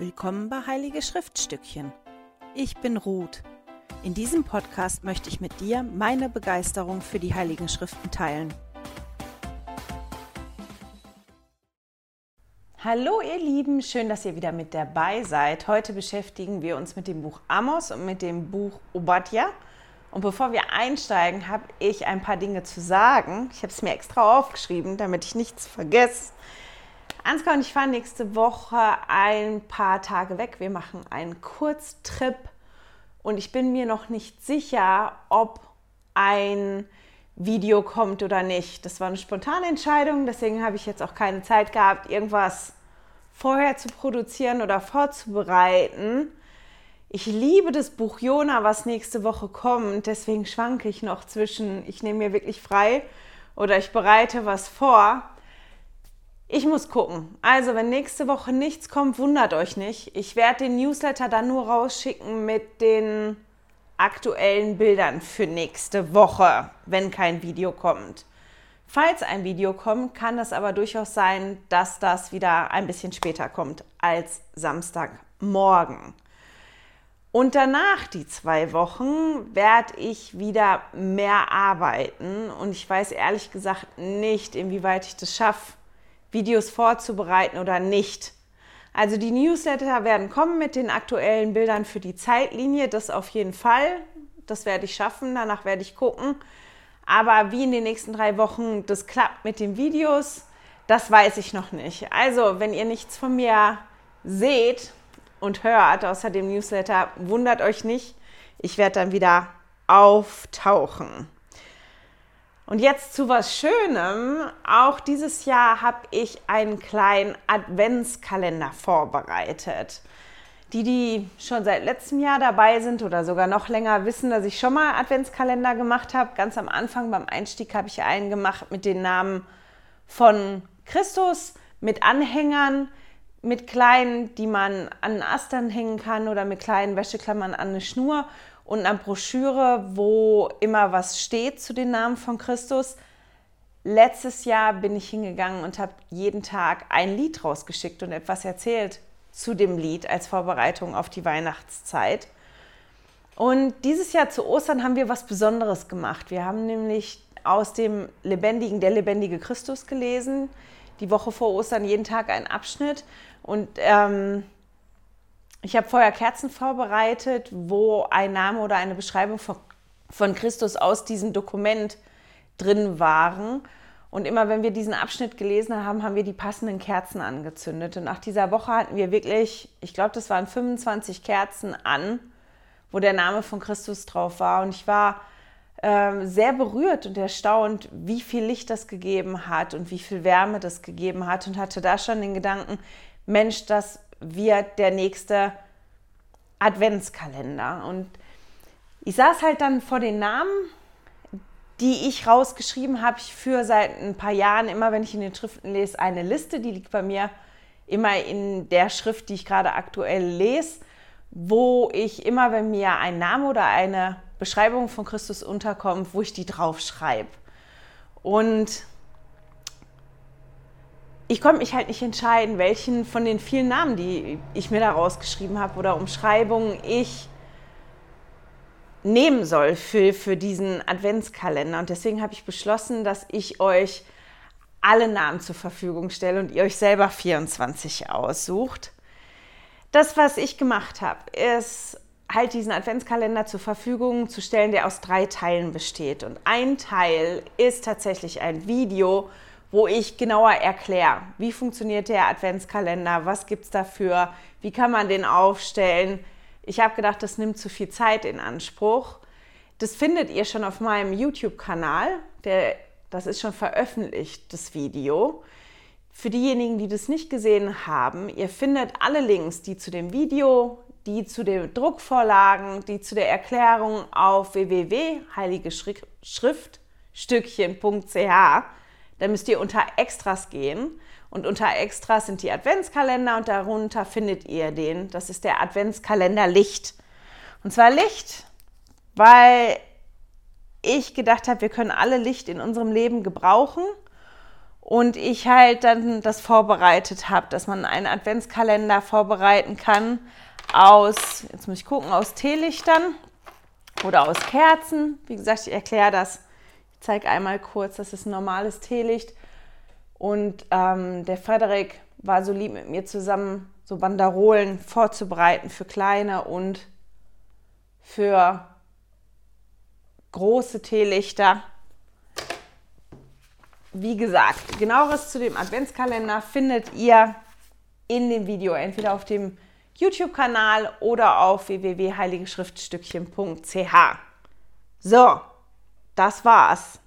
Willkommen bei Heilige Schriftstückchen. Ich bin Ruth. In diesem Podcast möchte ich mit dir meine Begeisterung für die Heiligen Schriften teilen. Hallo ihr Lieben, schön, dass ihr wieder mit dabei seid. Heute beschäftigen wir uns mit dem Buch Amos und mit dem Buch Obadja. Und bevor wir einsteigen, habe ich ein paar Dinge zu sagen. Ich habe es mir extra aufgeschrieben, damit ich nichts vergesse. Ansgar und ich fahren nächste Woche ein paar Tage weg. Wir machen einen Kurztrip und ich bin mir noch nicht sicher, ob ein Video kommt oder nicht. Das war eine spontane Entscheidung, deswegen habe ich jetzt auch keine Zeit gehabt, irgendwas vorher zu produzieren oder vorzubereiten. Ich liebe das Buch Jona, was nächste Woche kommt, deswegen schwanke ich noch zwischen, ich nehme mir wirklich frei oder ich bereite was vor. Ich muss gucken. Also, wenn nächste Woche nichts kommt, wundert euch nicht. Ich werde den Newsletter dann nur rausschicken mit den aktuellen Bildern für nächste Woche, wenn kein Video kommt. Falls ein Video kommt, kann es aber durchaus sein, dass das wieder ein bisschen später kommt als Samstagmorgen. Und danach, die zwei Wochen, werde ich wieder mehr arbeiten. Und ich weiß ehrlich gesagt nicht, inwieweit ich das schaffe Videos vorzubereiten oder nicht. Also die Newsletter werden kommen mit den aktuellen Bildern für die Zeitlinie, das auf jeden Fall. Das werde ich schaffen, danach werde ich gucken. Aber wie in den nächsten drei Wochen das klappt mit den Videos, das weiß ich noch nicht. Also, wenn ihr nichts von mir seht und hört außer dem Newsletter, wundert euch nicht. Ich werde dann wieder auftauchen. Und jetzt zu was Schönem. Auch dieses Jahr habe ich einen kleinen Adventskalender vorbereitet. Die, die schon seit letztem Jahr dabei sind oder sogar noch länger wissen, dass ich schon mal Adventskalender gemacht habe. Ganz am Anfang beim Einstieg habe ich einen gemacht mit den Namen von Christus, mit Anhängern, mit kleinen, die man an Astern hängen kann oder mit kleinen Wäscheklammern an eine Schnur und einer Broschüre, wo immer was steht zu den Namen von Christus. Letztes Jahr bin ich hingegangen und habe jeden Tag ein Lied rausgeschickt und etwas erzählt zu dem Lied als Vorbereitung auf die Weihnachtszeit. Und dieses Jahr zu Ostern haben wir was Besonderes gemacht. Wir haben nämlich aus dem lebendigen, der lebendige Christus gelesen. Die Woche vor Ostern jeden Tag ein Abschnitt. Und ähm, ich habe vorher Kerzen vorbereitet, wo ein Name oder eine Beschreibung von, von Christus aus diesem Dokument drin waren. Und immer wenn wir diesen Abschnitt gelesen haben, haben wir die passenden Kerzen angezündet. Und nach dieser Woche hatten wir wirklich, ich glaube, das waren 25 Kerzen an, wo der Name von Christus drauf war. Und ich war äh, sehr berührt und erstaunt, wie viel Licht das gegeben hat und wie viel Wärme das gegeben hat. Und hatte da schon den Gedanken, Mensch, das wird der nächste Adventskalender. Und ich saß halt dann vor den Namen, die ich rausgeschrieben habe. Ich führe seit ein paar Jahren immer, wenn ich in den Schriften lese, eine Liste. Die liegt bei mir immer in der Schrift, die ich gerade aktuell lese, wo ich immer, wenn mir ein Name oder eine Beschreibung von Christus unterkommt, wo ich die draufschreibe. Und ich konnte mich halt nicht entscheiden, welchen von den vielen Namen, die ich mir da rausgeschrieben habe oder Umschreibungen ich nehmen soll für, für diesen Adventskalender. Und deswegen habe ich beschlossen, dass ich euch alle Namen zur Verfügung stelle und ihr euch selber 24 aussucht. Das, was ich gemacht habe, ist halt diesen Adventskalender zur Verfügung zu stellen, der aus drei Teilen besteht. Und ein Teil ist tatsächlich ein Video, wo ich genauer erkläre, wie funktioniert der Adventskalender, was gibt es dafür, wie kann man den aufstellen. Ich habe gedacht, das nimmt zu viel Zeit in Anspruch. Das findet ihr schon auf meinem YouTube-Kanal. Das ist schon veröffentlicht, das Video. Für diejenigen, die das nicht gesehen haben, ihr findet alle Links, die zu dem Video, die zu den Druckvorlagen, die zu der Erklärung auf www.heiligeschriftstückchen.ch dann müsst ihr unter Extras gehen. Und unter Extras sind die Adventskalender und darunter findet ihr den. Das ist der Adventskalender Licht. Und zwar Licht, weil ich gedacht habe, wir können alle Licht in unserem Leben gebrauchen. und ich halt dann das vorbereitet habe, dass man einen Adventskalender vorbereiten kann aus, jetzt muss ich gucken, aus Teelichtern oder aus Kerzen. Wie gesagt, ich erkläre das. Zeige einmal kurz, das ist ein normales Teelicht. Und ähm, der Frederik war so lieb mit mir zusammen, so Banderolen vorzubereiten für kleine und für große Teelichter. Wie gesagt, genaueres zu dem Adventskalender findet ihr in dem Video, entweder auf dem YouTube-Kanal oder auf www.heiligeschriftstückchen.ch. So, das war's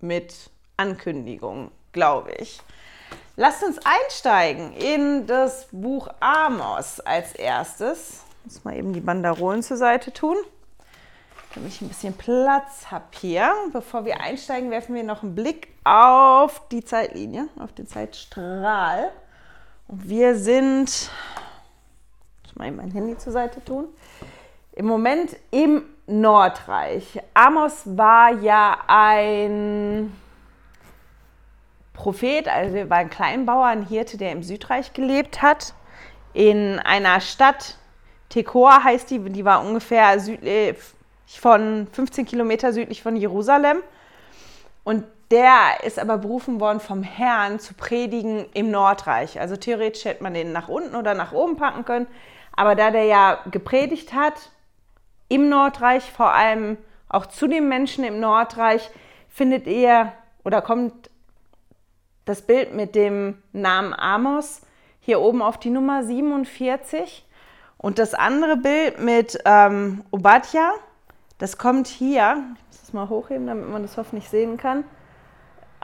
mit Ankündigungen, glaube ich. Lasst uns einsteigen in das Buch Amos als erstes. Ich muss mal eben die Banderolen zur Seite tun, damit ich ein bisschen Platz habe hier. Bevor wir einsteigen, werfen wir noch einen Blick auf die Zeitlinie, auf den Zeitstrahl. Und wir sind mal mein Handy zur Seite tun. Im Moment im Nordreich. Amos war ja ein Prophet, also war ein Kleinbauer, ein Hirte, der im Südreich gelebt hat. In einer Stadt, Tekoa heißt die, die war ungefähr südlich von 15 Kilometer südlich von Jerusalem. Und der ist aber berufen worden vom Herrn zu predigen im Nordreich. Also theoretisch hätte man den nach unten oder nach oben packen können. Aber da der ja gepredigt hat, im Nordreich, vor allem auch zu den Menschen im Nordreich, findet ihr oder kommt das Bild mit dem Namen Amos hier oben auf die Nummer 47. Und das andere Bild mit ähm, Obadja, das kommt hier, ich muss das mal hochheben, damit man das hoffentlich sehen kann,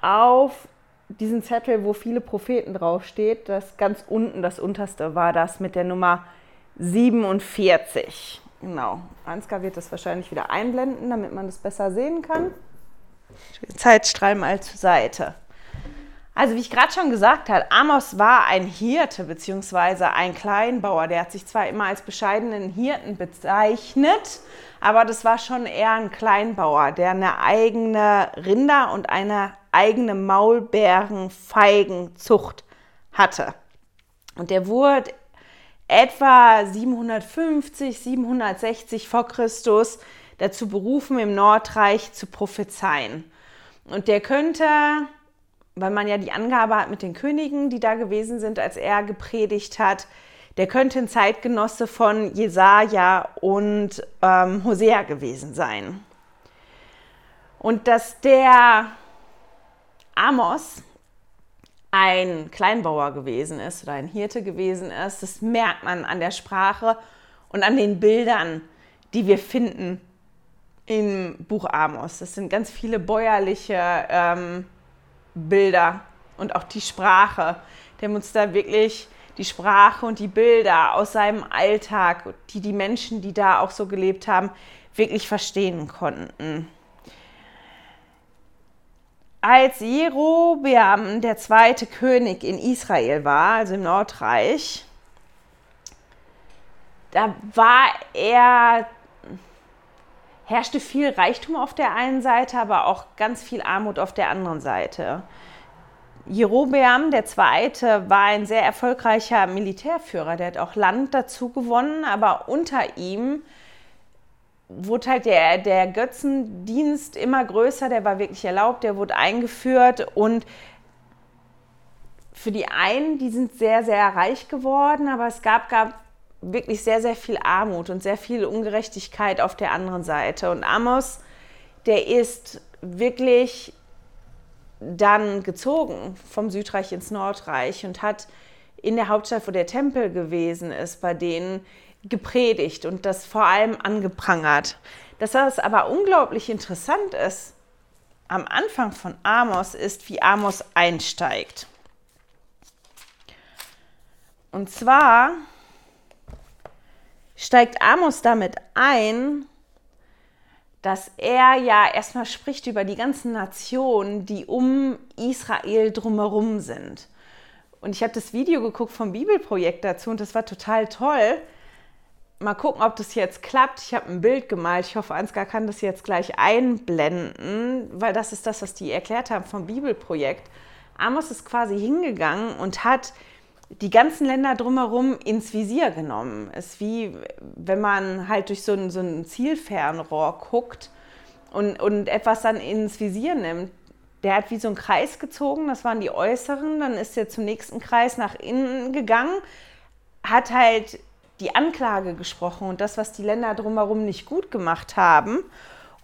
auf diesen Zettel, wo viele Propheten draufsteht. Das ganz unten, das unterste war das mit der Nummer 47. Genau. Ansgar wird das wahrscheinlich wieder einblenden, damit man das besser sehen kann. Zeitstrahl mal zur Seite. Also wie ich gerade schon gesagt habe, Amos war ein Hirte bzw. ein Kleinbauer. Der hat sich zwar immer als bescheidenen Hirten bezeichnet, aber das war schon eher ein Kleinbauer, der eine eigene Rinder- und eine eigene Maulbeerenfeigenzucht hatte. Und der wurde etwa 750, 760 vor Christus dazu berufen, im Nordreich zu prophezeien. Und der könnte, weil man ja die Angabe hat mit den Königen, die da gewesen sind, als er gepredigt hat, der könnte ein Zeitgenosse von Jesaja und ähm, Hosea gewesen sein. Und dass der Amos ein Kleinbauer gewesen ist oder ein Hirte gewesen ist. Das merkt man an der Sprache und an den Bildern, die wir finden im Buch Amos. Das sind ganz viele bäuerliche ähm, Bilder und auch die Sprache. Der uns da wirklich die Sprache und die Bilder aus seinem Alltag, die die Menschen, die da auch so gelebt haben, wirklich verstehen konnten als Jerobeam der zweite König in Israel war, also im Nordreich, da war er, herrschte viel Reichtum auf der einen Seite, aber auch ganz viel Armut auf der anderen Seite. Jerobeam der Zweite war ein sehr erfolgreicher Militärführer, der hat auch Land dazu gewonnen, aber unter ihm wurde halt der, der Götzendienst immer größer, der war wirklich erlaubt, der wurde eingeführt und für die einen, die sind sehr, sehr reich geworden, aber es gab, gab wirklich sehr, sehr viel Armut und sehr viel Ungerechtigkeit auf der anderen Seite. Und Amos, der ist wirklich dann gezogen vom Südreich ins Nordreich und hat in der Hauptstadt, wo der Tempel gewesen ist, bei denen gepredigt und das vor allem angeprangert. Das aber unglaublich interessant ist, am Anfang von Amos ist, wie Amos einsteigt. Und zwar steigt Amos damit ein, dass er ja erstmal spricht über die ganzen Nationen, die um Israel drumherum sind. Und ich habe das Video geguckt vom Bibelprojekt dazu und das war total toll, mal gucken, ob das jetzt klappt. Ich habe ein Bild gemalt. Ich hoffe, Ansgar kann das jetzt gleich einblenden, weil das ist das, was die erklärt haben vom Bibelprojekt. Amos ist quasi hingegangen und hat die ganzen Länder drumherum ins Visier genommen. Es ist wie, wenn man halt durch so ein, so ein Zielfernrohr guckt und, und etwas dann ins Visier nimmt. Der hat wie so einen Kreis gezogen, das waren die äußeren, dann ist er zum nächsten Kreis nach innen gegangen, hat halt die Anklage gesprochen und das, was die Länder drumherum nicht gut gemacht haben,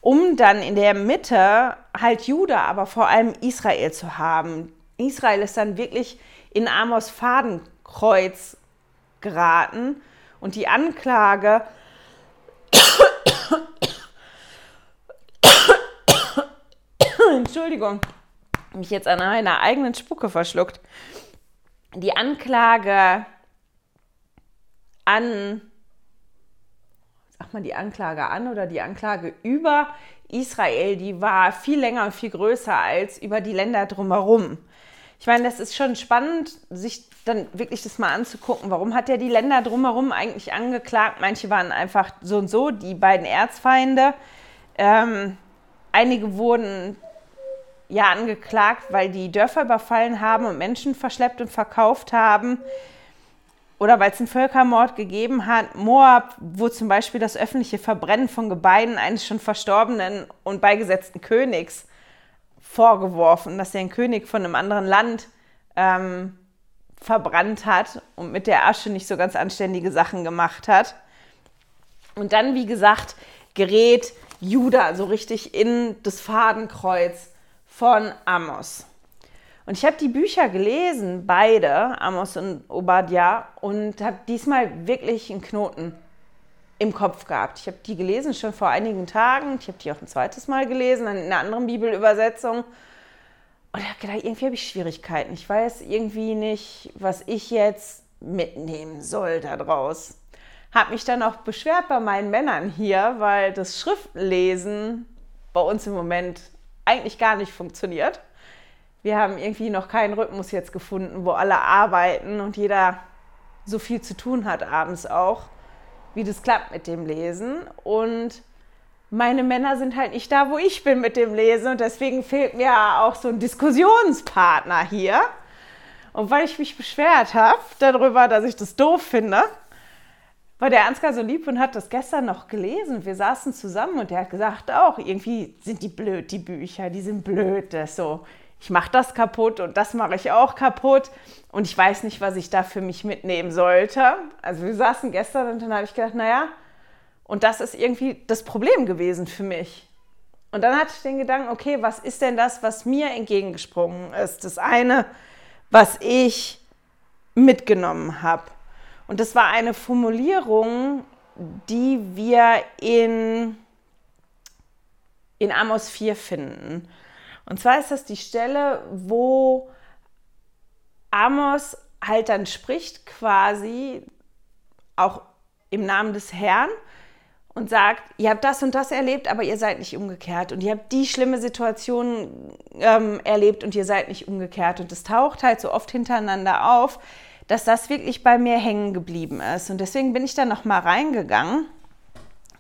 um dann in der Mitte halt Juda, aber vor allem Israel zu haben. Israel ist dann wirklich in Amos Fadenkreuz geraten und die Anklage Entschuldigung, mich jetzt an meiner eigenen Spucke verschluckt. Die Anklage an, sag mal die Anklage an oder die Anklage über Israel, die war viel länger und viel größer als über die Länder drumherum. Ich meine, das ist schon spannend, sich dann wirklich das mal anzugucken. Warum hat er die Länder drumherum eigentlich angeklagt? Manche waren einfach so und so, die beiden Erzfeinde. Ähm, einige wurden ja angeklagt, weil die Dörfer überfallen haben und Menschen verschleppt und verkauft haben. Oder weil es einen Völkermord gegeben hat. Moab, wo zum Beispiel das öffentliche Verbrennen von Gebeinen eines schon verstorbenen und beigesetzten Königs vorgeworfen, dass er einen König von einem anderen Land ähm, verbrannt hat und mit der Asche nicht so ganz anständige Sachen gemacht hat. Und dann, wie gesagt, gerät Judah so richtig in das Fadenkreuz von Amos. Und ich habe die Bücher gelesen, beide, Amos und Obadja, und habe diesmal wirklich einen Knoten im Kopf gehabt. Ich habe die gelesen schon vor einigen Tagen. Ich habe die auch ein zweites Mal gelesen, in einer anderen Bibelübersetzung. Und ich habe gedacht, irgendwie habe ich Schwierigkeiten. Ich weiß irgendwie nicht, was ich jetzt mitnehmen soll daraus. Habe mich dann auch beschwert bei meinen Männern hier, weil das Schriftlesen bei uns im Moment eigentlich gar nicht funktioniert. Wir haben irgendwie noch keinen Rhythmus jetzt gefunden, wo alle arbeiten und jeder so viel zu tun hat abends auch wie das klappt mit dem Lesen. Und meine Männer sind halt nicht da, wo ich bin mit dem Lesen. Und deswegen fehlt mir auch so ein Diskussionspartner hier. Und weil ich mich beschwert habe darüber, dass ich das doof finde, war der Ansgar so lieb und hat das gestern noch gelesen. Wir saßen zusammen und der hat gesagt, auch irgendwie sind die blöd, die Bücher, die sind blöd, das so ich mache das kaputt und das mache ich auch kaputt und ich weiß nicht, was ich da für mich mitnehmen sollte. Also wir saßen gestern und dann habe ich gedacht, naja, und das ist irgendwie das Problem gewesen für mich. Und dann hatte ich den Gedanken, okay, was ist denn das, was mir entgegengesprungen ist? Das eine, was ich mitgenommen habe. Und das war eine Formulierung, die wir in, in Amos 4 finden. Und zwar ist das die Stelle, wo Amos halt dann spricht quasi auch im Namen des Herrn und sagt, ihr habt das und das erlebt, aber ihr seid nicht umgekehrt und ihr habt die schlimme Situation ähm, erlebt und ihr seid nicht umgekehrt. Und es taucht halt so oft hintereinander auf, dass das wirklich bei mir hängen geblieben ist. Und deswegen bin ich dann nochmal reingegangen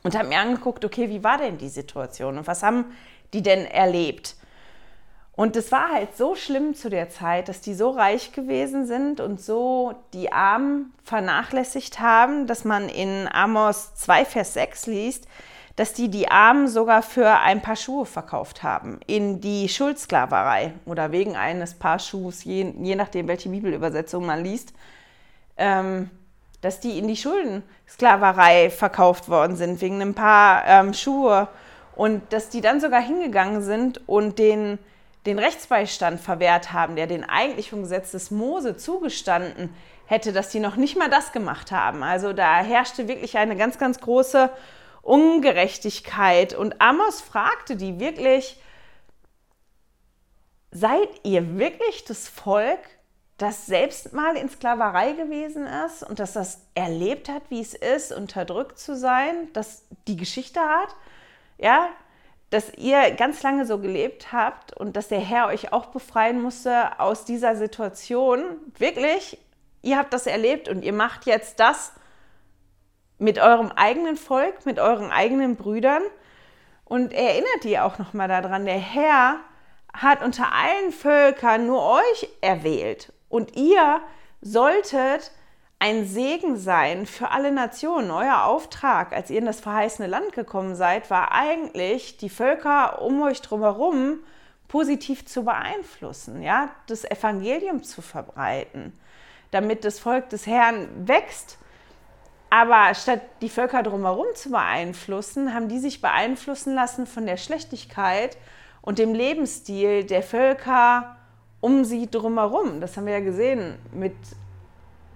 und habe mir angeguckt, okay, wie war denn die Situation und was haben die denn erlebt? Und es war halt so schlimm zu der Zeit, dass die so reich gewesen sind und so die Armen vernachlässigt haben, dass man in Amos 2, Vers 6 liest, dass die die Armen sogar für ein paar Schuhe verkauft haben in die Schuldsklaverei oder wegen eines Paar Schuhs, je, je nachdem, welche Bibelübersetzung man liest, ähm, dass die in die Schuldensklaverei verkauft worden sind wegen ein paar ähm, Schuhe. Und dass die dann sogar hingegangen sind und den den Rechtsbeistand verwehrt haben, der den eigentlich vom Gesetz des Mose zugestanden hätte, dass die noch nicht mal das gemacht haben. Also da herrschte wirklich eine ganz, ganz große Ungerechtigkeit. Und Amos fragte die wirklich, seid ihr wirklich das Volk, das selbst mal in Sklaverei gewesen ist und das das erlebt hat, wie es ist, unterdrückt zu sein, das die Geschichte hat? Ja, dass ihr ganz lange so gelebt habt und dass der Herr euch auch befreien musste aus dieser Situation. Wirklich, ihr habt das erlebt und ihr macht jetzt das mit eurem eigenen Volk, mit euren eigenen Brüdern. Und erinnert ihr auch nochmal daran, der Herr hat unter allen Völkern nur euch erwählt und ihr solltet ein Segen sein für alle Nationen. Euer Auftrag, als ihr in das verheißene Land gekommen seid, war eigentlich, die Völker um euch drumherum positiv zu beeinflussen, ja, das Evangelium zu verbreiten, damit das Volk des Herrn wächst. Aber statt die Völker drumherum zu beeinflussen, haben die sich beeinflussen lassen von der Schlechtigkeit und dem Lebensstil der Völker um sie drumherum. Das haben wir ja gesehen mit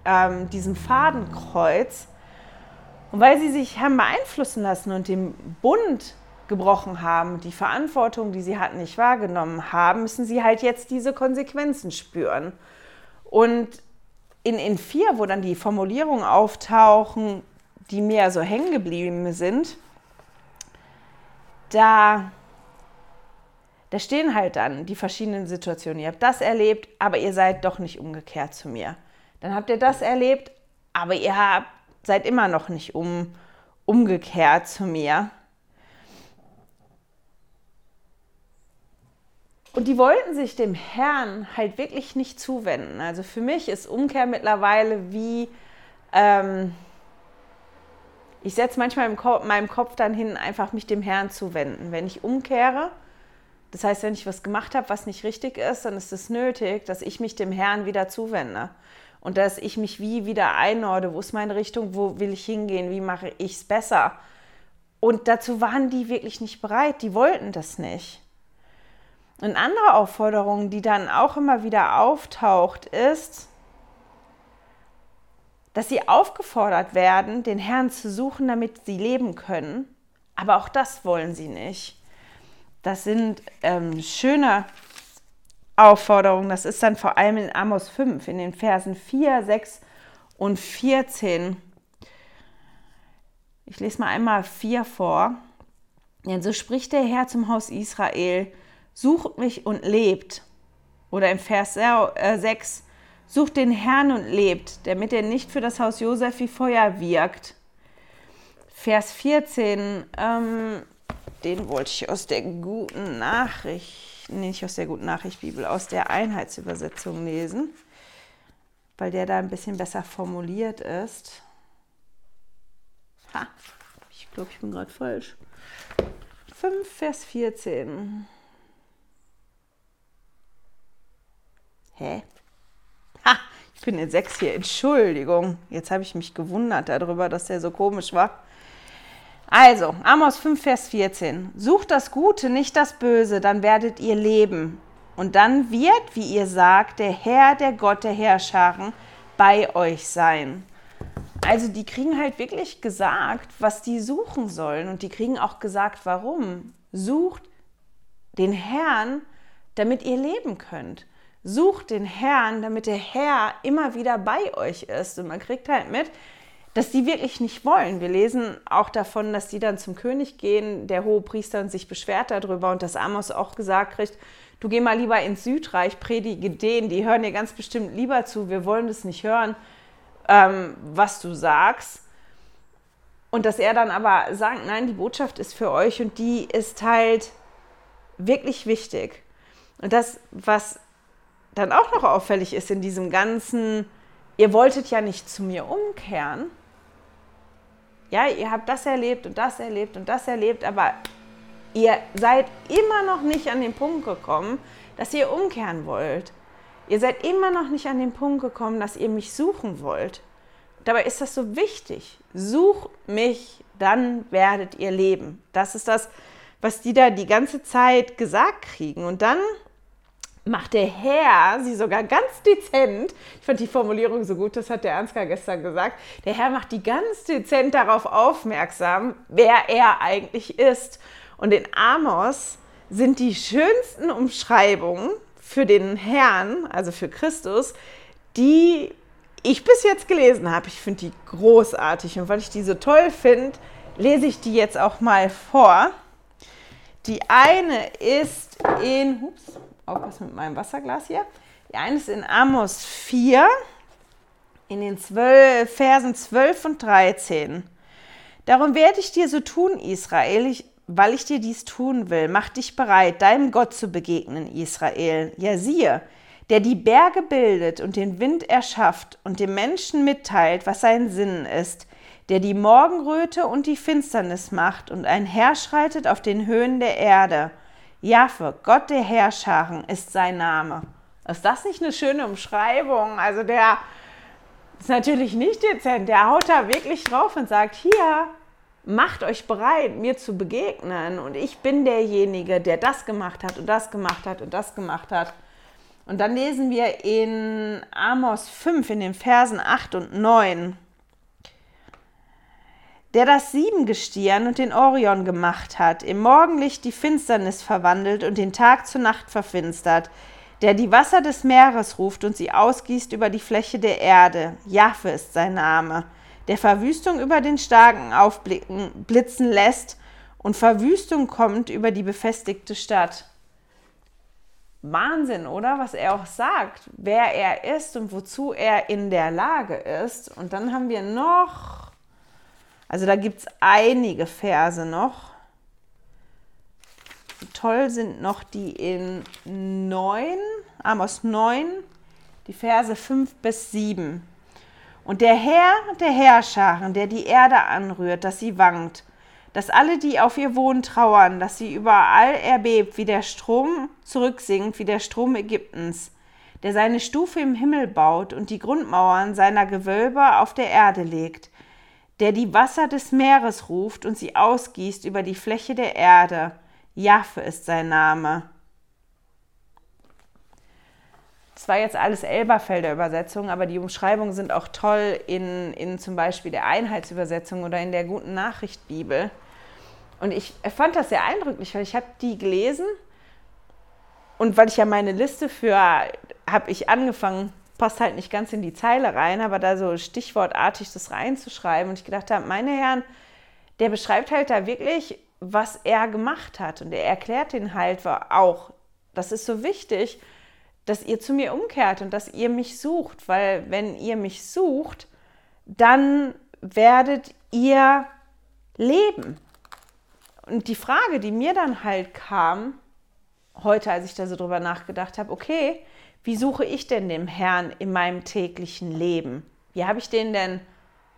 ähm, diesem Fadenkreuz. Und weil sie sich haben beeinflussen lassen und den Bund gebrochen haben, die Verantwortung, die sie hatten, nicht wahrgenommen haben, müssen sie halt jetzt diese Konsequenzen spüren. Und in, in 4, wo dann die Formulierungen auftauchen, die mir so hängen geblieben sind, da, da stehen halt dann die verschiedenen Situationen. Ihr habt das erlebt, aber ihr seid doch nicht umgekehrt zu mir. Dann habt ihr das erlebt, aber ihr habt, seid immer noch nicht um, umgekehrt zu mir. Und die wollten sich dem Herrn halt wirklich nicht zuwenden. Also für mich ist Umkehr mittlerweile wie, ähm, ich setze manchmal in meinem Kopf dann hin, einfach mich dem Herrn zuwenden. Wenn ich umkehre, das heißt, wenn ich was gemacht habe, was nicht richtig ist, dann ist es nötig, dass ich mich dem Herrn wieder zuwende und dass ich mich wie wieder einorde, wo ist meine Richtung, wo will ich hingehen, wie mache ich es besser. Und dazu waren die wirklich nicht bereit, die wollten das nicht. Eine andere Aufforderung, die dann auch immer wieder auftaucht, ist, dass sie aufgefordert werden, den Herrn zu suchen, damit sie leben können. Aber auch das wollen sie nicht. Das sind ähm, schöne Aufforderung, das ist dann vor allem in Amos 5, in den Versen 4, 6 und 14. Ich lese mal einmal 4 vor. Denn so spricht der Herr zum Haus Israel, sucht mich und lebt. Oder im Vers 6, äh, sucht den Herrn und lebt, damit er nicht für das Haus Josef wie Feuer wirkt. Vers 14, ähm, den wollte ich aus der guten Nachricht nicht aus der Guten Nachricht Bibel, aus der Einheitsübersetzung lesen, weil der da ein bisschen besser formuliert ist. Ha, ich glaube, ich bin gerade falsch. 5, Vers 14. Hä? Ha, ich bin in 6 hier. Entschuldigung. Jetzt habe ich mich gewundert darüber, dass der so komisch war. Also, Amos 5, Vers 14. Sucht das Gute, nicht das Böse, dann werdet ihr leben. Und dann wird, wie ihr sagt, der Herr, der Gott der Herrscharen bei euch sein. Also die kriegen halt wirklich gesagt, was die suchen sollen. Und die kriegen auch gesagt, warum. Sucht den Herrn, damit ihr leben könnt. Sucht den Herrn, damit der Herr immer wieder bei euch ist. Und man kriegt halt mit, dass die wirklich nicht wollen. Wir lesen auch davon, dass die dann zum König gehen, der hohe Priester und sich beschwert darüber und dass Amos auch gesagt kriegt, du geh mal lieber ins Südreich, predige denen, die hören dir ganz bestimmt lieber zu, wir wollen das nicht hören, ähm, was du sagst. Und dass er dann aber sagt, nein, die Botschaft ist für euch und die ist halt wirklich wichtig. Und das, was dann auch noch auffällig ist in diesem ganzen, ihr wolltet ja nicht zu mir umkehren, ja, ihr habt das erlebt und das erlebt und das erlebt, aber ihr seid immer noch nicht an den Punkt gekommen, dass ihr umkehren wollt. Ihr seid immer noch nicht an den Punkt gekommen, dass ihr mich suchen wollt. Dabei ist das so wichtig. Sucht mich, dann werdet ihr leben. Das ist das, was die da die ganze Zeit gesagt kriegen. Und dann macht der Herr sie sogar ganz dezent, ich fand die Formulierung so gut, das hat der Ansgar gestern gesagt, der Herr macht die ganz dezent darauf aufmerksam, wer er eigentlich ist. Und in Amos sind die schönsten Umschreibungen für den Herrn, also für Christus, die ich bis jetzt gelesen habe. Ich finde die großartig und weil ich die so toll finde, lese ich die jetzt auch mal vor. Die eine ist in, ups, aufpassen mit meinem Wasserglas hier. Die eine ist in Amos 4, in den 12, Versen 12 und 13. Darum werde ich dir so tun, Israel, ich, weil ich dir dies tun will, mach dich bereit, deinem Gott zu begegnen, Israel. Ja, siehe, der die Berge bildet und den Wind erschafft und dem Menschen mitteilt, was sein Sinn ist, der die Morgenröte und die Finsternis macht und einherschreitet auf den Höhen der Erde. Jahwe, Gott der Herrscharen, ist sein Name. Ist das nicht eine schöne Umschreibung? Also der ist natürlich nicht dezent, der haut da wirklich drauf und sagt, hier, macht euch bereit, mir zu begegnen. Und ich bin derjenige, der das gemacht hat und das gemacht hat und das gemacht hat. Und dann lesen wir in Amos 5 in den Versen 8 und 9 der das Siebengestirn und den Orion gemacht hat, im Morgenlicht die Finsternis verwandelt und den Tag zur Nacht verfinstert, der die Wasser des Meeres ruft und sie ausgießt über die Fläche der Erde. Jahwe ist sein Name, der Verwüstung über den Starken aufblicken, blitzen lässt und Verwüstung kommt über die befestigte Stadt. Wahnsinn, oder? Was er auch sagt, wer er ist und wozu er in der Lage ist. Und dann haben wir noch also da gibt es einige Verse noch. Toll sind noch die in 9, Amos 9, die Verse 5 bis 7. Und der Herr der Herrscharen, der die Erde anrührt, dass sie wankt, dass alle, die auf ihr wohnen, trauern, dass sie überall erbebt, wie der Strom zurücksinkt, wie der Strom Ägyptens, der seine Stufe im Himmel baut und die Grundmauern seiner Gewölbe auf der Erde legt, der die Wasser des Meeres ruft und sie ausgießt über die Fläche der Erde. Jaffe ist sein Name. Das war jetzt alles Elberfelder Übersetzung, aber die Umschreibungen sind auch toll in, in zum Beispiel der Einheitsübersetzung oder in der Guten Nachricht Bibel. Und ich fand das sehr eindrücklich, weil ich habe die gelesen und weil ich ja meine Liste für, habe ich angefangen, passt halt nicht ganz in die Zeile rein, aber da so stichwortartig das reinzuschreiben. Und ich gedacht habe, meine Herren, der beschreibt halt da wirklich, was er gemacht hat. Und er erklärt den halt auch, das ist so wichtig, dass ihr zu mir umkehrt und dass ihr mich sucht, weil wenn ihr mich sucht, dann werdet ihr leben. Und die Frage, die mir dann halt kam, heute, als ich da so drüber nachgedacht habe, okay, wie suche ich denn den Herrn in meinem täglichen Leben? Wie habe ich den denn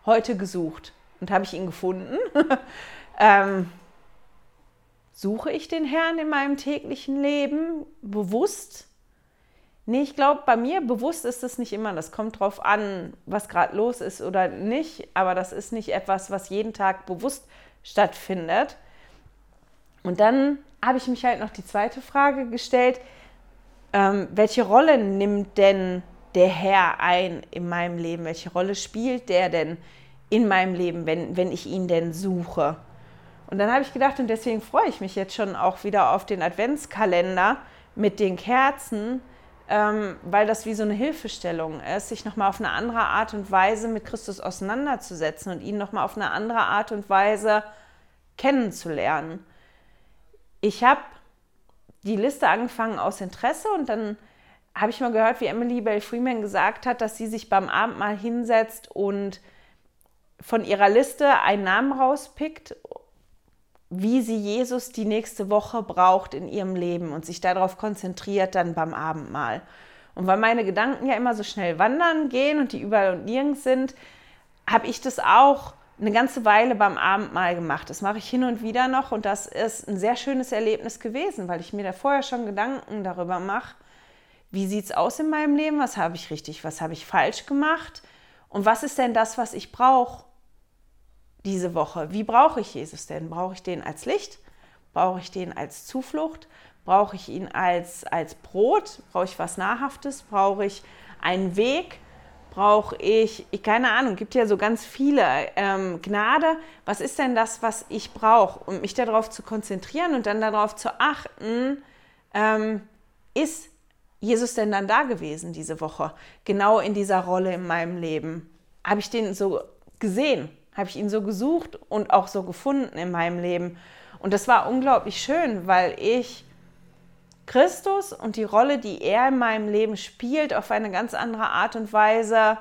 heute gesucht? Und habe ich ihn gefunden? ähm, suche ich den Herrn in meinem täglichen Leben bewusst? Nee, ich glaube, bei mir bewusst ist es nicht immer. Das kommt drauf an, was gerade los ist oder nicht. Aber das ist nicht etwas, was jeden Tag bewusst stattfindet. Und dann habe ich mich halt noch die zweite Frage gestellt ähm, welche Rolle nimmt denn der Herr ein in meinem Leben? Welche Rolle spielt der denn in meinem Leben, wenn, wenn ich ihn denn suche? Und dann habe ich gedacht, und deswegen freue ich mich jetzt schon auch wieder auf den Adventskalender mit den Kerzen, ähm, weil das wie so eine Hilfestellung ist, sich nochmal auf eine andere Art und Weise mit Christus auseinanderzusetzen und ihn nochmal auf eine andere Art und Weise kennenzulernen. Ich habe die Liste angefangen aus Interesse und dann habe ich mal gehört, wie Emily Bell Freeman gesagt hat, dass sie sich beim Abendmahl hinsetzt und von ihrer Liste einen Namen rauspickt, wie sie Jesus die nächste Woche braucht in ihrem Leben und sich darauf konzentriert dann beim Abendmahl. Und weil meine Gedanken ja immer so schnell wandern gehen und die überall und nirgends sind, habe ich das auch eine ganze Weile beim Abendmahl gemacht. Das mache ich hin und wieder noch und das ist ein sehr schönes Erlebnis gewesen, weil ich mir da vorher schon Gedanken darüber mache, wie sieht es aus in meinem Leben, was habe ich richtig, was habe ich falsch gemacht und was ist denn das, was ich brauche diese Woche. Wie brauche ich Jesus denn? Brauche ich den als Licht? Brauche ich den als Zuflucht? Brauche ich ihn als, als Brot? Brauche ich was Nahrhaftes? Brauche ich einen Weg? Brauche ich, ich, keine Ahnung, gibt ja so ganz viele ähm, Gnade. Was ist denn das, was ich brauche, um mich darauf zu konzentrieren und dann darauf zu achten, ähm, ist Jesus denn dann da gewesen diese Woche? Genau in dieser Rolle in meinem Leben. Habe ich den so gesehen? Habe ich ihn so gesucht und auch so gefunden in meinem Leben? Und das war unglaublich schön, weil ich Christus und die Rolle, die er in meinem Leben spielt, auf eine ganz andere Art und Weise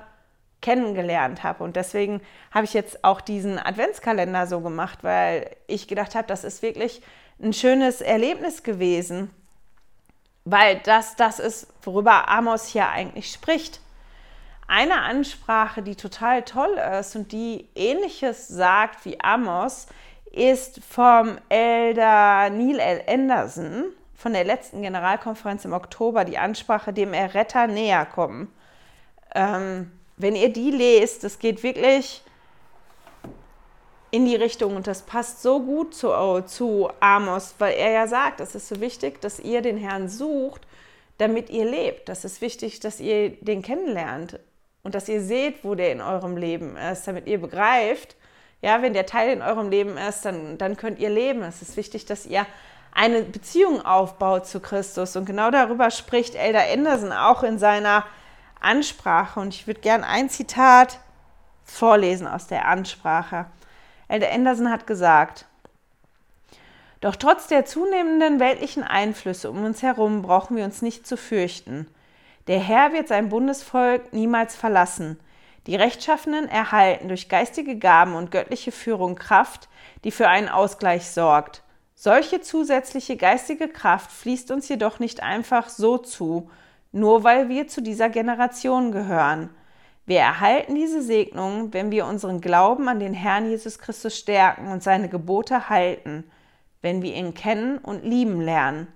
kennengelernt habe. Und deswegen habe ich jetzt auch diesen Adventskalender so gemacht, weil ich gedacht habe, das ist wirklich ein schönes Erlebnis gewesen, weil das das ist, worüber Amos hier eigentlich spricht. Eine Ansprache, die total toll ist und die ähnliches sagt wie Amos, ist vom Elder Neil L. Anderson von der letzten Generalkonferenz im Oktober, die Ansprache dem Erretter näher kommen. Ähm, wenn ihr die lest, das geht wirklich in die Richtung und das passt so gut zu, zu Amos, weil er ja sagt, es ist so wichtig, dass ihr den Herrn sucht, damit ihr lebt. Das ist wichtig, dass ihr den kennenlernt und dass ihr seht, wo der in eurem Leben ist, damit ihr begreift, ja, wenn der Teil in eurem Leben ist, dann, dann könnt ihr leben. Es ist wichtig, dass ihr eine Beziehung aufbaut zu Christus. Und genau darüber spricht Elder Anderson auch in seiner Ansprache. Und ich würde gern ein Zitat vorlesen aus der Ansprache. Elder Anderson hat gesagt, doch trotz der zunehmenden weltlichen Einflüsse um uns herum brauchen wir uns nicht zu fürchten. Der Herr wird sein Bundesvolk niemals verlassen. Die Rechtschaffenen erhalten durch geistige Gaben und göttliche Führung Kraft, die für einen Ausgleich sorgt. Solche zusätzliche geistige Kraft fließt uns jedoch nicht einfach so zu, nur weil wir zu dieser Generation gehören. Wir erhalten diese Segnung, wenn wir unseren Glauben an den Herrn Jesus Christus stärken und seine Gebote halten, wenn wir ihn kennen und lieben lernen.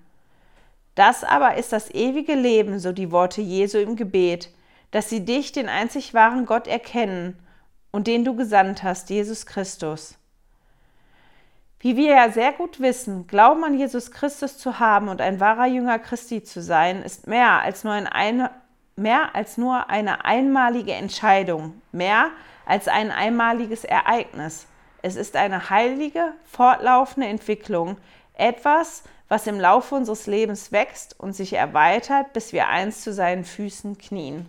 Das aber ist das ewige Leben, so die Worte Jesu im Gebet, dass sie dich, den einzig wahren Gott, erkennen und den du gesandt hast, Jesus Christus. Wie wir ja sehr gut wissen, Glauben an Jesus Christus zu haben und ein wahrer Jünger Christi zu sein, ist mehr als nur, ein eine, mehr als nur eine einmalige Entscheidung, mehr als ein einmaliges Ereignis. Es ist eine heilige, fortlaufende Entwicklung, etwas, was im Laufe unseres Lebens wächst und sich erweitert, bis wir einst zu seinen Füßen knien.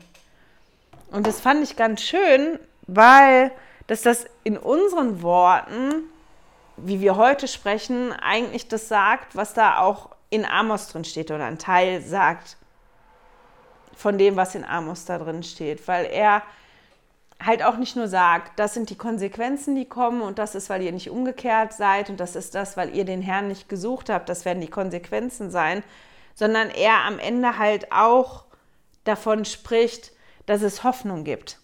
Und das fand ich ganz schön, weil dass das in unseren Worten, wie wir heute sprechen, eigentlich das sagt, was da auch in Amos drin steht oder ein Teil sagt von dem, was in Amos da drin steht, weil er halt auch nicht nur sagt, das sind die Konsequenzen, die kommen und das ist, weil ihr nicht umgekehrt seid und das ist das, weil ihr den Herrn nicht gesucht habt, das werden die Konsequenzen sein, sondern er am Ende halt auch davon spricht, dass es Hoffnung gibt.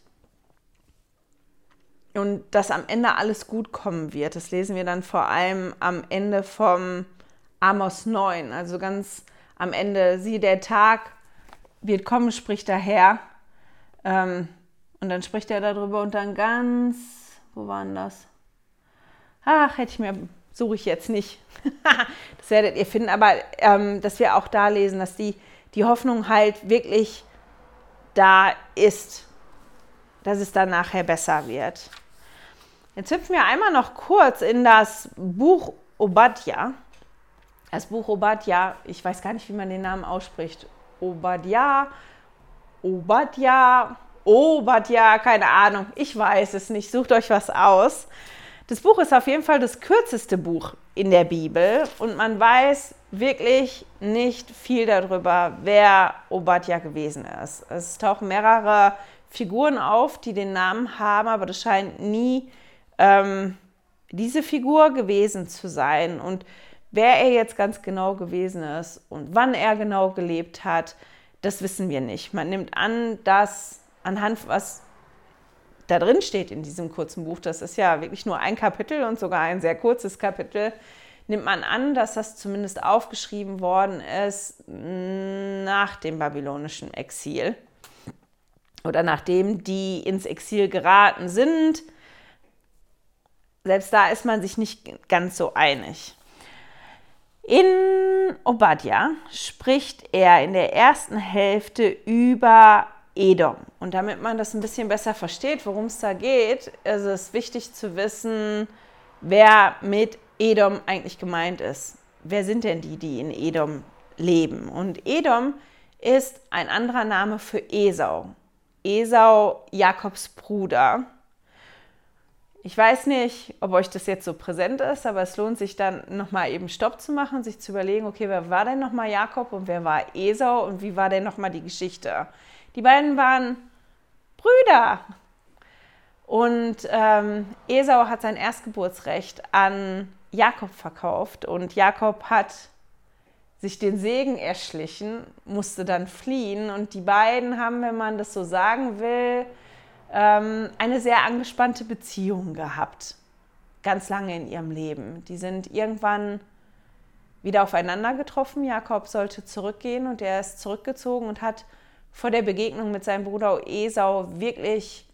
Und dass am Ende alles gut kommen wird. Das lesen wir dann vor allem am Ende vom Amos 9. Also ganz am Ende, sieh, der Tag wird kommen, spricht der Herr. Ähm, und dann spricht er darüber und dann ganz, wo waren das? Ach, hätte ich mir, suche ich jetzt nicht. das werdet ihr finden. Aber ähm, dass wir auch da lesen, dass die, die Hoffnung halt wirklich da ist, dass es dann nachher besser wird. Jetzt hüpfen wir einmal noch kurz in das Buch Obadja. Das Buch Obadja, ich weiß gar nicht, wie man den Namen ausspricht. Obadja, Obadja, Obadja, keine Ahnung, ich weiß es nicht. Sucht euch was aus. Das Buch ist auf jeden Fall das kürzeste Buch in der Bibel und man weiß wirklich nicht viel darüber, wer Obadja gewesen ist. Es tauchen mehrere Figuren auf, die den Namen haben, aber das scheint nie ähm, diese Figur gewesen zu sein. Und wer er jetzt ganz genau gewesen ist und wann er genau gelebt hat, das wissen wir nicht. Man nimmt an, dass anhand was da drin steht in diesem kurzen Buch, das ist ja wirklich nur ein Kapitel und sogar ein sehr kurzes Kapitel, nimmt man an, dass das zumindest aufgeschrieben worden ist nach dem babylonischen Exil oder nachdem die ins Exil geraten sind. Selbst da ist man sich nicht ganz so einig. In Obadja spricht er in der ersten Hälfte über Edom. Und damit man das ein bisschen besser versteht, worum es da geht, ist es wichtig zu wissen, wer mit Edom eigentlich gemeint ist. Wer sind denn die, die in Edom leben? Und Edom ist ein anderer Name für Esau. Esau, Jakobs Bruder. Ich weiß nicht, ob euch das jetzt so präsent ist, aber es lohnt sich dann nochmal eben Stopp zu machen, sich zu überlegen, okay, wer war denn nochmal Jakob und wer war Esau und wie war denn nochmal die Geschichte? Die beiden waren Brüder. Und ähm, Esau hat sein Erstgeburtsrecht an Jakob verkauft und Jakob hat sich den Segen erschlichen, musste dann fliehen und die beiden haben, wenn man das so sagen will, ähm, eine sehr angespannte Beziehung gehabt, ganz lange in ihrem Leben. Die sind irgendwann wieder aufeinander getroffen. Jakob sollte zurückgehen und er ist zurückgezogen und hat vor der Begegnung mit seinem Bruder Esau wirklich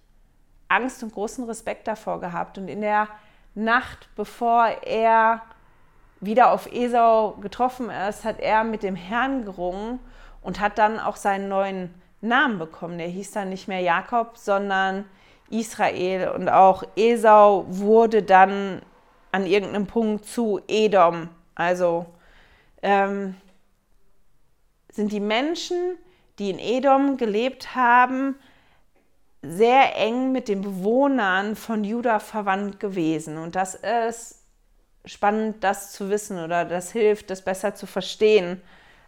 Angst und großen Respekt davor gehabt. Und in der Nacht, bevor er wieder auf Esau getroffen ist, hat er mit dem Herrn gerungen und hat dann auch seinen neuen Namen bekommen. Der hieß dann nicht mehr Jakob, sondern Israel. Und auch Esau wurde dann an irgendeinem Punkt zu Edom. Also ähm, sind die Menschen, die in Edom gelebt haben, sehr eng mit den Bewohnern von Juda verwandt gewesen. Und das ist spannend, das zu wissen oder das hilft, das besser zu verstehen,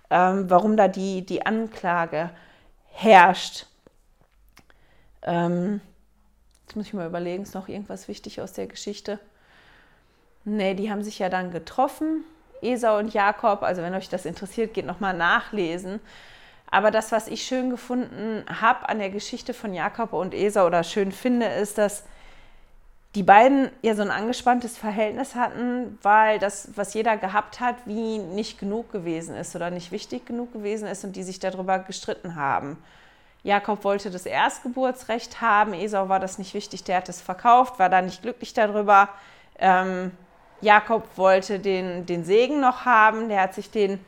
ähm, warum da die, die Anklage herrscht. Ähm, jetzt muss ich mal überlegen, ist noch irgendwas wichtig aus der Geschichte? Nee, die haben sich ja dann getroffen, Esau und Jakob. Also wenn euch das interessiert, geht nochmal nachlesen. Aber das, was ich schön gefunden habe an der Geschichte von Jakob und Esau oder schön finde, ist, dass die beiden ja so ein angespanntes Verhältnis hatten, weil das, was jeder gehabt hat, wie nicht genug gewesen ist oder nicht wichtig genug gewesen ist und die sich darüber gestritten haben. Jakob wollte das Erstgeburtsrecht haben, Esau war das nicht wichtig, der hat es verkauft, war da nicht glücklich darüber. Ähm, Jakob wollte den, den Segen noch haben, der hat sich den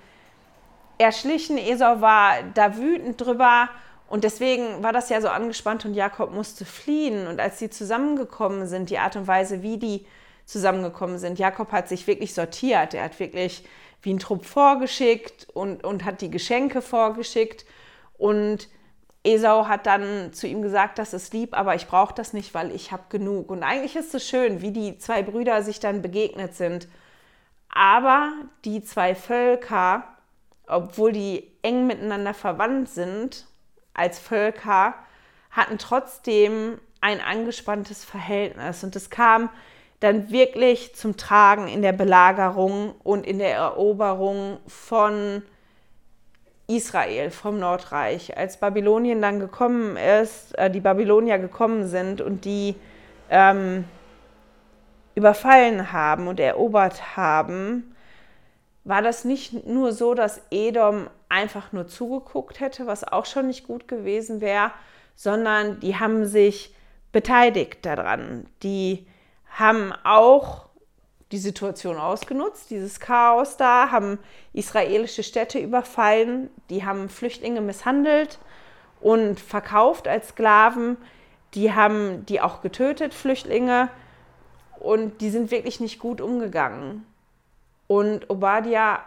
erschlichen. Esau war da wütend drüber und deswegen war das ja so angespannt und Jakob musste fliehen. Und als sie zusammengekommen sind, die Art und Weise, wie die zusammengekommen sind, Jakob hat sich wirklich sortiert. Er hat wirklich wie ein Trupp vorgeschickt und, und hat die Geschenke vorgeschickt. Und Esau hat dann zu ihm gesagt, das ist lieb, aber ich brauche das nicht, weil ich habe genug. Und eigentlich ist es schön, wie die zwei Brüder sich dann begegnet sind. Aber die zwei Völker, obwohl die eng miteinander verwandt sind, als Völker hatten trotzdem ein angespanntes Verhältnis. Und es kam dann wirklich zum Tragen in der Belagerung und in der Eroberung von Israel, vom Nordreich. Als Babylonien dann gekommen ist, äh, die Babylonier gekommen sind und die ähm, überfallen haben und erobert haben, war das nicht nur so, dass Edom einfach nur zugeguckt hätte, was auch schon nicht gut gewesen wäre, sondern die haben sich beteiligt daran. Die haben auch die Situation ausgenutzt, dieses Chaos da, haben israelische Städte überfallen, die haben Flüchtlinge misshandelt und verkauft als Sklaven, die haben die auch getötet, Flüchtlinge, und die sind wirklich nicht gut umgegangen. Und Obadiah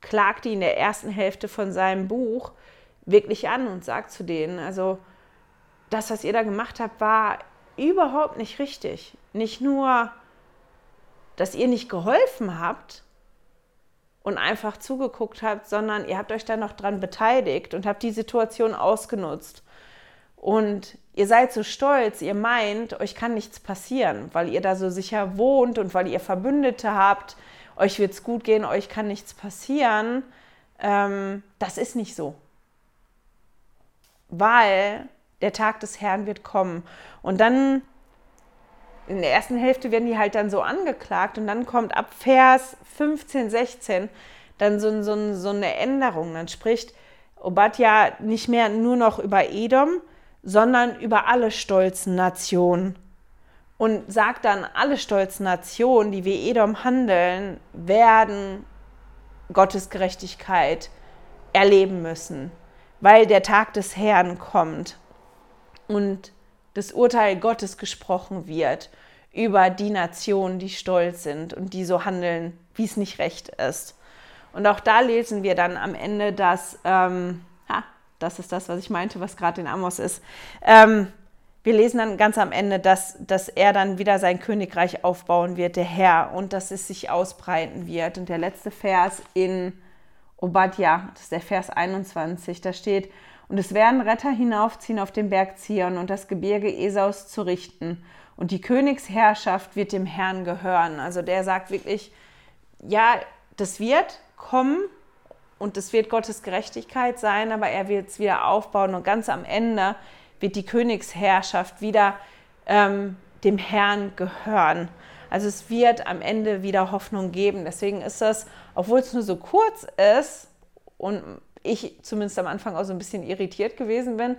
klagt die in der ersten Hälfte von seinem Buch wirklich an und sagt zu denen, also das, was ihr da gemacht habt, war überhaupt nicht richtig. Nicht nur, dass ihr nicht geholfen habt und einfach zugeguckt habt, sondern ihr habt euch da noch dran beteiligt und habt die Situation ausgenutzt. Und ihr seid so stolz, ihr meint, euch kann nichts passieren, weil ihr da so sicher wohnt und weil ihr Verbündete habt, euch wird es gut gehen, euch kann nichts passieren. Ähm, das ist nicht so. Weil der Tag des Herrn wird kommen. Und dann in der ersten Hälfte werden die halt dann so angeklagt und dann kommt ab Vers 15, 16 dann so, so, so eine Änderung. Dann spricht Obadja nicht mehr nur noch über Edom, sondern über alle stolzen Nationen und sagt dann, alle stolzen Nationen, die wie Edom handeln, werden Gottes Gerechtigkeit erleben müssen, weil der Tag des Herrn kommt und das Urteil Gottes gesprochen wird über die Nationen, die stolz sind und die so handeln, wie es nicht recht ist. Und auch da lesen wir dann am Ende, dass, ähm, ha, das ist das, was ich meinte, was gerade in Amos ist, ähm, wir lesen dann ganz am Ende, dass, dass er dann wieder sein Königreich aufbauen wird, der Herr, und dass es sich ausbreiten wird. Und der letzte Vers in Obadja, das ist der Vers 21, da steht, und es werden Retter hinaufziehen auf den Berg Zion und das Gebirge Esaus zu richten Und die Königsherrschaft wird dem Herrn gehören. Also der sagt wirklich, ja, das wird kommen und das wird Gottes Gerechtigkeit sein, aber er wird es wieder aufbauen und ganz am Ende wird die Königsherrschaft wieder ähm, dem Herrn gehören. Also es wird am Ende wieder Hoffnung geben. Deswegen ist das, obwohl es nur so kurz ist und ich zumindest am Anfang auch so ein bisschen irritiert gewesen bin,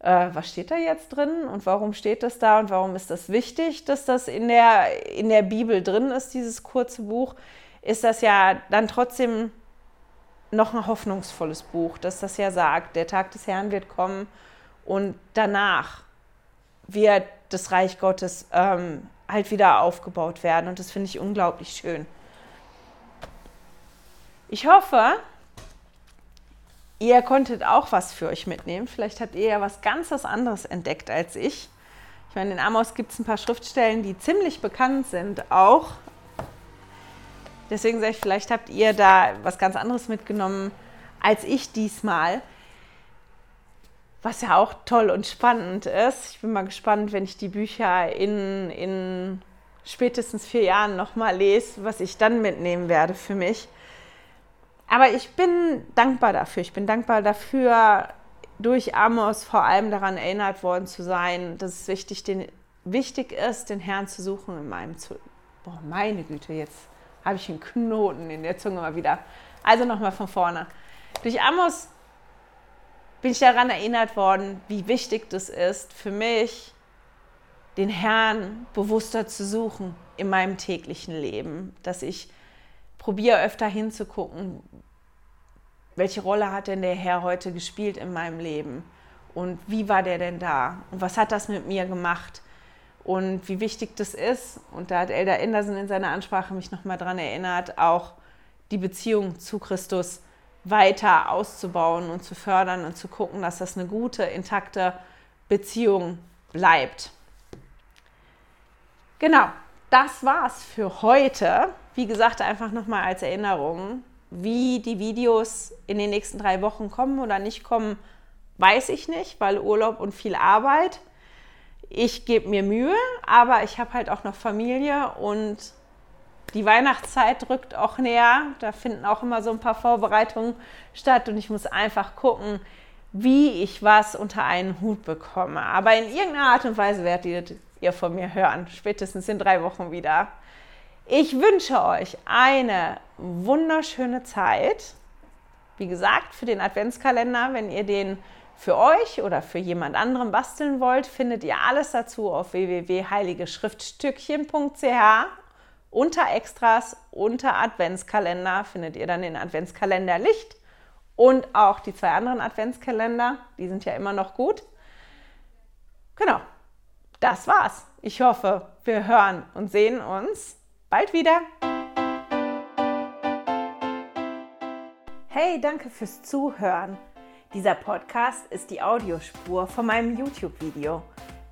äh, was steht da jetzt drin und warum steht das da und warum ist das wichtig, dass das in der, in der Bibel drin ist, dieses kurze Buch, ist das ja dann trotzdem noch ein hoffnungsvolles Buch, dass das ja sagt, der Tag des Herrn wird kommen und danach wird das Reich Gottes ähm, halt wieder aufgebaut werden. Und das finde ich unglaublich schön. Ich hoffe, ihr konntet auch was für euch mitnehmen. Vielleicht habt ihr ja was ganz was anderes entdeckt als ich. Ich meine, in Amos gibt es ein paar Schriftstellen, die ziemlich bekannt sind auch. Deswegen sage ich, vielleicht habt ihr da was ganz anderes mitgenommen als ich diesmal. Was ja auch toll und spannend ist. Ich bin mal gespannt, wenn ich die Bücher in, in spätestens vier Jahren nochmal lese, was ich dann mitnehmen werde für mich. Aber ich bin dankbar dafür. Ich bin dankbar dafür, durch Amos vor allem daran erinnert worden zu sein, dass es wichtig, den, wichtig ist, den Herrn zu suchen in meinem zu. Boah, meine Güte, jetzt habe ich einen Knoten in der Zunge mal wieder. Also nochmal von vorne. Durch Amos bin ich daran erinnert worden, wie wichtig das ist für mich, den Herrn bewusster zu suchen in meinem täglichen Leben. Dass ich probiere öfter hinzugucken, welche Rolle hat denn der Herr heute gespielt in meinem Leben? Und wie war der denn da? Und was hat das mit mir gemacht? Und wie wichtig das ist, und da hat Elder Anderson in seiner Ansprache mich nochmal daran erinnert, auch die Beziehung zu Christus weiter auszubauen und zu fördern und zu gucken, dass das eine gute, intakte Beziehung bleibt. Genau, das war's für heute. Wie gesagt, einfach nochmal als Erinnerung, wie die Videos in den nächsten drei Wochen kommen oder nicht kommen, weiß ich nicht, weil Urlaub und viel Arbeit. Ich gebe mir Mühe, aber ich habe halt auch noch Familie und die Weihnachtszeit rückt auch näher. Da finden auch immer so ein paar Vorbereitungen statt und ich muss einfach gucken, wie ich was unter einen Hut bekomme. Aber in irgendeiner Art und Weise werdet ihr von mir hören, spätestens in drei Wochen wieder. Ich wünsche euch eine wunderschöne Zeit. Wie gesagt, für den Adventskalender, wenn ihr den für euch oder für jemand anderem basteln wollt, findet ihr alles dazu auf www.heiligeschriftstückchen.ch unter Extras, unter Adventskalender findet ihr dann den Adventskalender Licht und auch die zwei anderen Adventskalender. Die sind ja immer noch gut. Genau, das war's. Ich hoffe, wir hören und sehen uns bald wieder. Hey, danke fürs Zuhören. Dieser Podcast ist die Audiospur von meinem YouTube-Video.